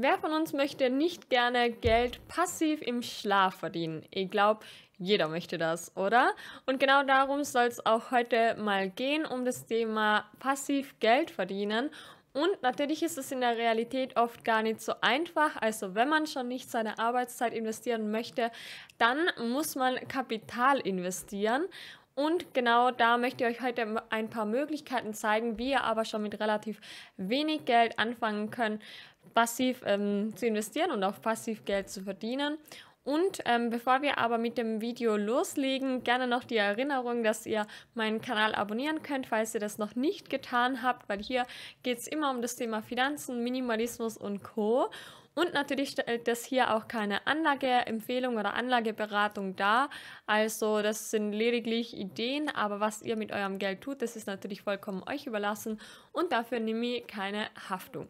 Wer von uns möchte nicht gerne Geld passiv im Schlaf verdienen? Ich glaube, jeder möchte das, oder? Und genau darum soll es auch heute mal gehen, um das Thema passiv Geld verdienen. Und natürlich ist es in der Realität oft gar nicht so einfach. Also wenn man schon nicht seine Arbeitszeit investieren möchte, dann muss man Kapital investieren. Und genau da möchte ich euch heute ein paar Möglichkeiten zeigen, wie ihr aber schon mit relativ wenig Geld anfangen könnt, passiv ähm, zu investieren und auch passiv Geld zu verdienen. Und ähm, bevor wir aber mit dem Video loslegen, gerne noch die Erinnerung, dass ihr meinen Kanal abonnieren könnt, falls ihr das noch nicht getan habt, weil hier geht es immer um das Thema Finanzen, Minimalismus und Co. Und natürlich stellt das hier auch keine Anlageempfehlung oder Anlageberatung dar. Also das sind lediglich Ideen, aber was ihr mit eurem Geld tut, das ist natürlich vollkommen euch überlassen und dafür nehme ich keine Haftung.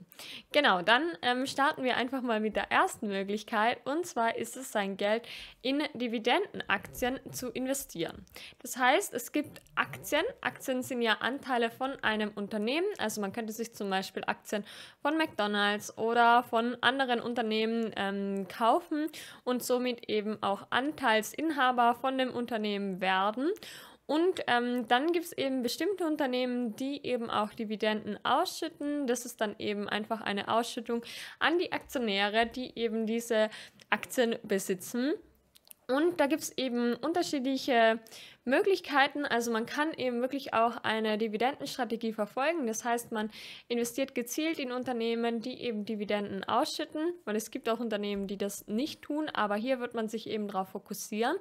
Genau, dann ähm, starten wir einfach mal mit der ersten Möglichkeit und zwar ist es sein Geld in Dividendenaktien zu investieren. Das heißt, es gibt Aktien. Aktien sind ja Anteile von einem Unternehmen. Also man könnte sich zum Beispiel Aktien von McDonald's oder von anderen Unternehmen ähm, kaufen und somit eben auch Anteilsinhaber von dem Unternehmen werden. Und ähm, dann gibt es eben bestimmte Unternehmen, die eben auch Dividenden ausschütten. Das ist dann eben einfach eine Ausschüttung an die Aktionäre, die eben diese Aktien besitzen. Und da gibt es eben unterschiedliche Möglichkeiten. Also man kann eben wirklich auch eine Dividendenstrategie verfolgen. Das heißt, man investiert gezielt in Unternehmen, die eben Dividenden ausschütten, weil es gibt auch Unternehmen, die das nicht tun, aber hier wird man sich eben darauf fokussieren.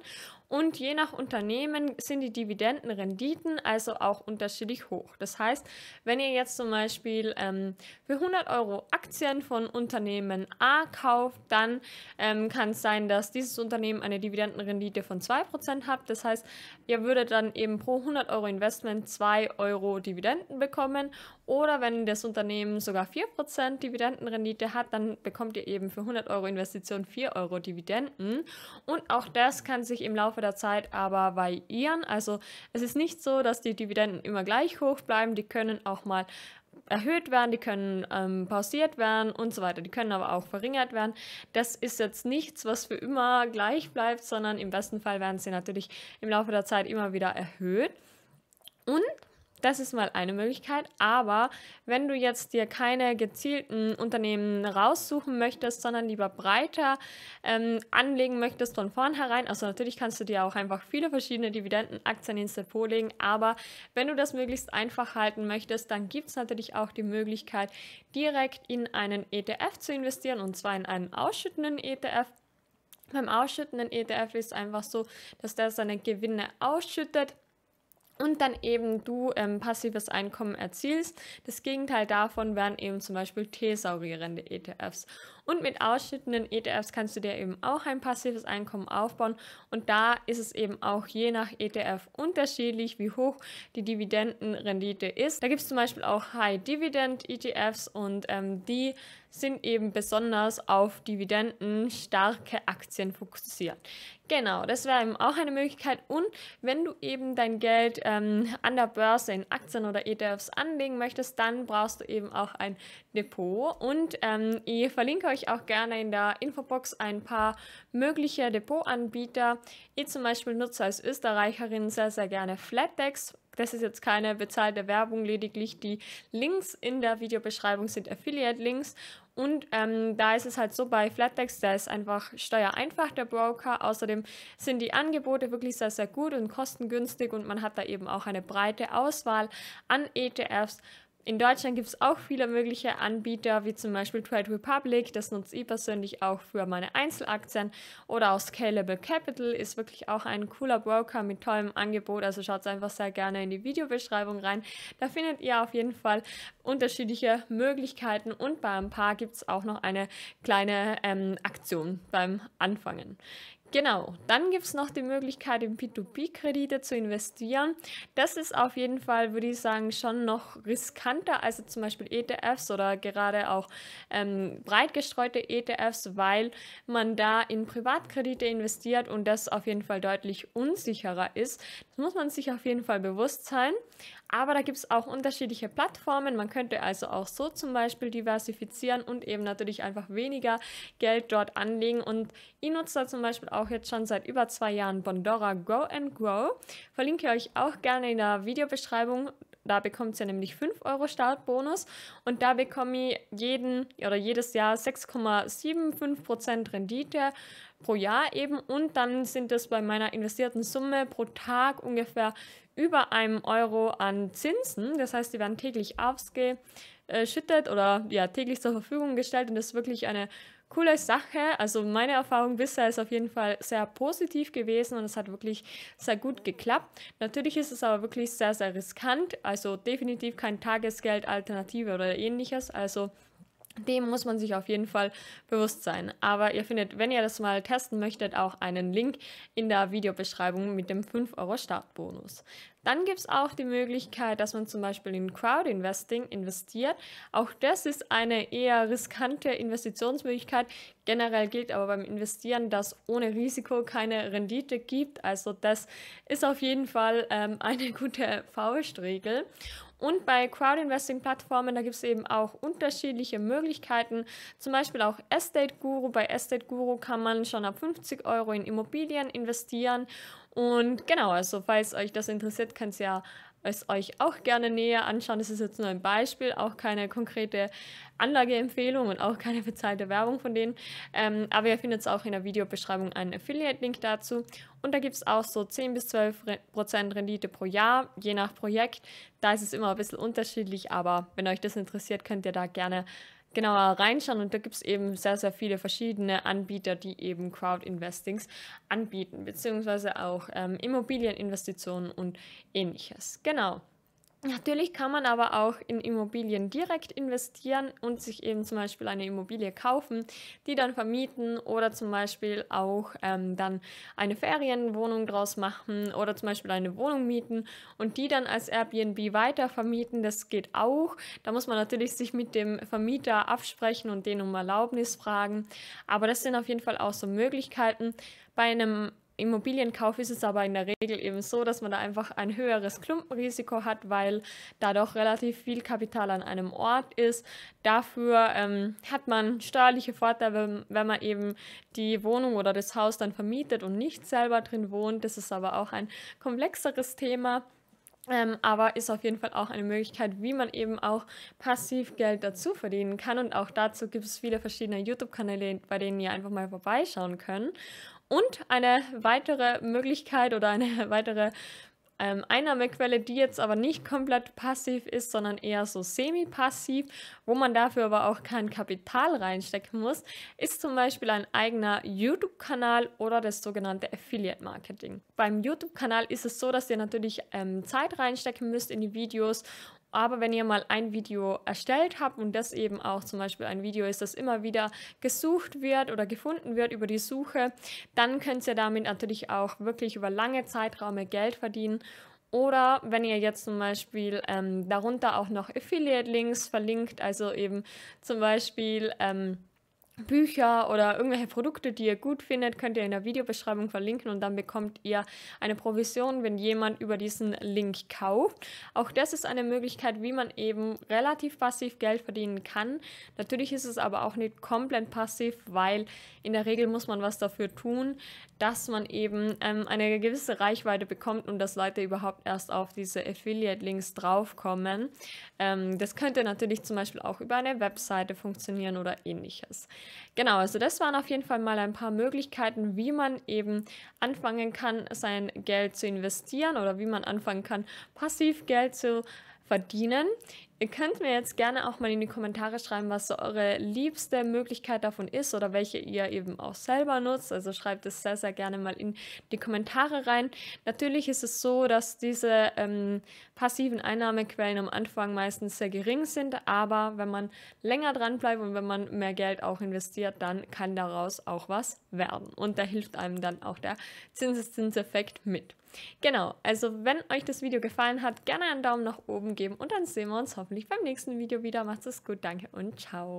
Und je nach Unternehmen sind die Dividendenrenditen also auch unterschiedlich hoch. Das heißt, wenn ihr jetzt zum Beispiel ähm, für 100 Euro Aktien von Unternehmen A kauft, dann ähm, kann es sein, dass dieses Unternehmen eine Dividendenrendite von 2% hat. Das heißt, ihr ihr würdet dann eben pro 100 Euro Investment 2 Euro Dividenden bekommen. Oder wenn das Unternehmen sogar 4% Dividendenrendite hat, dann bekommt ihr eben für 100 Euro Investition 4 Euro Dividenden. Und auch das kann sich im Laufe der Zeit aber variieren. Also es ist nicht so, dass die Dividenden immer gleich hoch bleiben. Die können auch mal erhöht werden, die können ähm, pausiert werden und so weiter. Die können aber auch verringert werden. Das ist jetzt nichts, was für immer gleich bleibt, sondern im besten Fall werden sie natürlich im Laufe der Zeit immer wieder erhöht. Und das ist mal eine Möglichkeit. Aber wenn du jetzt dir keine gezielten Unternehmen raussuchen möchtest, sondern lieber breiter ähm, anlegen möchtest von vornherein, also natürlich kannst du dir auch einfach viele verschiedene Dividendenaktien ins Depot legen, aber wenn du das möglichst einfach halten möchtest, dann gibt es natürlich auch die Möglichkeit, direkt in einen ETF zu investieren und zwar in einen ausschüttenden ETF. Beim ausschüttenden ETF ist es einfach so, dass der seine Gewinne ausschüttet und dann eben du ähm, passives Einkommen erzielst. Das Gegenteil davon wären eben zum Beispiel thesaurierende ETFs. Und mit ausschüttenden ETFs kannst du dir eben auch ein passives Einkommen aufbauen. Und da ist es eben auch je nach ETF unterschiedlich, wie hoch die Dividendenrendite ist. Da gibt es zum Beispiel auch High Dividend ETFs und ähm, die sind eben besonders auf Dividenden starke Aktien fokussiert. Genau, das wäre eben auch eine Möglichkeit. Und wenn du eben dein Geld ähm, an der Börse in Aktien oder ETFs anlegen möchtest, dann brauchst du eben auch ein Depot. Und ähm, ich verlinke euch euch auch gerne in der Infobox ein paar mögliche Depotanbieter. Ich zum Beispiel nutze als Österreicherin sehr, sehr gerne Flatdex. Das ist jetzt keine bezahlte Werbung, lediglich die Links in der Videobeschreibung sind Affiliate-Links. Und ähm, da ist es halt so bei Flatdex, da ist einfach steuereinfach der Broker. Außerdem sind die Angebote wirklich sehr, sehr gut und kostengünstig und man hat da eben auch eine breite Auswahl an ETFs in Deutschland gibt es auch viele mögliche Anbieter, wie zum Beispiel Trade Republic, das nutze ich persönlich auch für meine Einzelaktien. Oder auch Scalable Capital ist wirklich auch ein cooler Broker mit tollem Angebot. Also schaut einfach sehr gerne in die Videobeschreibung rein. Da findet ihr auf jeden Fall unterschiedliche Möglichkeiten und bei ein paar gibt es auch noch eine kleine ähm, Aktion beim Anfangen. Genau, dann gibt es noch die Möglichkeit, in P2P-Kredite zu investieren. Das ist auf jeden Fall, würde ich sagen, schon noch riskanter als zum Beispiel ETFs oder gerade auch ähm, breit gestreute ETFs, weil man da in Privatkredite investiert und das auf jeden Fall deutlich unsicherer ist. Das muss man sich auf jeden Fall bewusst sein. Aber da gibt es auch unterschiedliche Plattformen. Man könnte also auch so zum Beispiel diversifizieren und eben natürlich einfach weniger Geld dort anlegen. Und ich nutze da zum Beispiel auch jetzt schon seit über zwei Jahren Bondora Go and Grow. Verlinke euch auch gerne in der Videobeschreibung. Da bekommt ihr nämlich 5 Euro Startbonus und da bekomme ich jeden oder jedes Jahr 6,75% Rendite pro Jahr eben und dann sind es bei meiner investierten Summe pro Tag ungefähr über einem Euro an Zinsen. Das heißt, die werden täglich ausgeschüttet oder ja täglich zur Verfügung gestellt und das ist wirklich eine coole Sache. Also meine Erfahrung bisher ist auf jeden Fall sehr positiv gewesen und es hat wirklich sehr gut geklappt. Natürlich ist es aber wirklich sehr, sehr riskant. Also definitiv kein Tagesgeld-Alternative oder ähnliches. Also dem muss man sich auf jeden Fall bewusst sein. Aber ihr findet, wenn ihr das mal testen möchtet, auch einen Link in der Videobeschreibung mit dem 5 Euro Startbonus. Dann gibt es auch die Möglichkeit, dass man zum Beispiel in Crowd Investing investiert. Auch das ist eine eher riskante Investitionsmöglichkeit. Generell gilt aber beim Investieren, dass ohne Risiko keine Rendite gibt. Also das ist auf jeden Fall ähm, eine gute Faustregel. Und bei Crowd-Investing-Plattformen, da gibt es eben auch unterschiedliche Möglichkeiten. Zum Beispiel auch Estate Guru. Bei Estate Guru kann man schon ab 50 Euro in Immobilien investieren. Und genau, also falls euch das interessiert, könnt ihr ja es euch auch gerne näher anschauen. Das ist jetzt nur ein Beispiel, auch keine konkrete Anlageempfehlung und auch keine bezahlte Werbung von denen. Ähm, aber ihr findet auch in der Videobeschreibung einen Affiliate-Link dazu. Und da gibt es auch so 10 bis 12 Prozent Rendite pro Jahr, je nach Projekt. Da ist es immer ein bisschen unterschiedlich, aber wenn euch das interessiert, könnt ihr da gerne genauer reinschauen und da gibt es eben sehr, sehr viele verschiedene Anbieter, die eben Crowd-Investings anbieten, beziehungsweise auch ähm, Immobilieninvestitionen und ähnliches. Genau. Natürlich kann man aber auch in Immobilien direkt investieren und sich eben zum Beispiel eine Immobilie kaufen, die dann vermieten oder zum Beispiel auch ähm, dann eine Ferienwohnung draus machen oder zum Beispiel eine Wohnung mieten und die dann als Airbnb weiter vermieten. Das geht auch. Da muss man natürlich sich mit dem Vermieter absprechen und den um Erlaubnis fragen. Aber das sind auf jeden Fall auch so Möglichkeiten. Bei einem Immobilienkauf ist es aber in der Regel eben so, dass man da einfach ein höheres Klumpenrisiko hat, weil da doch relativ viel Kapital an einem Ort ist. Dafür ähm, hat man steuerliche Vorteile, wenn man eben die Wohnung oder das Haus dann vermietet und nicht selber drin wohnt. Das ist aber auch ein komplexeres Thema. Ähm, aber ist auf jeden Fall auch eine Möglichkeit, wie man eben auch passiv Geld dazu verdienen kann. Und auch dazu gibt es viele verschiedene YouTube-Kanäle, bei denen ihr einfach mal vorbeischauen könnt. Und eine weitere Möglichkeit oder eine weitere ähm, Einnahmequelle, die jetzt aber nicht komplett passiv ist, sondern eher so semi-passiv, wo man dafür aber auch kein Kapital reinstecken muss, ist zum Beispiel ein eigener YouTube-Kanal oder das sogenannte Affiliate-Marketing. Beim YouTube-Kanal ist es so, dass ihr natürlich ähm, Zeit reinstecken müsst in die Videos aber wenn ihr mal ein Video erstellt habt und das eben auch zum Beispiel ein Video ist, das immer wieder gesucht wird oder gefunden wird über die Suche, dann könnt ihr damit natürlich auch wirklich über lange Zeiträume Geld verdienen. Oder wenn ihr jetzt zum Beispiel ähm, darunter auch noch Affiliate-Links verlinkt, also eben zum Beispiel ähm, Bücher oder irgendwelche Produkte, die ihr gut findet, könnt ihr in der Videobeschreibung verlinken und dann bekommt ihr eine Provision, wenn jemand über diesen Link kauft. Auch das ist eine Möglichkeit, wie man eben relativ passiv Geld verdienen kann. Natürlich ist es aber auch nicht komplett passiv, weil in der Regel muss man was dafür tun, dass man eben ähm, eine gewisse Reichweite bekommt und dass Leute überhaupt erst auf diese Affiliate-Links draufkommen. Ähm, das könnte natürlich zum Beispiel auch über eine Webseite funktionieren oder ähnliches. Genau, also das waren auf jeden Fall mal ein paar Möglichkeiten, wie man eben anfangen kann, sein Geld zu investieren oder wie man anfangen kann, passiv Geld zu verdienen. Ihr könnt mir jetzt gerne auch mal in die Kommentare schreiben, was so eure liebste Möglichkeit davon ist oder welche ihr eben auch selber nutzt. Also schreibt es sehr, sehr gerne mal in die Kommentare rein. Natürlich ist es so, dass diese ähm, passiven Einnahmequellen am Anfang meistens sehr gering sind, aber wenn man länger dran bleibt und wenn man mehr Geld auch investiert, dann kann daraus auch was werden. Und da hilft einem dann auch der Zinseszinseffekt mit. Genau, also wenn euch das Video gefallen hat, gerne einen Daumen nach oben geben und dann sehen wir uns hoffentlich beim nächsten Video wieder. Macht es gut, danke und ciao.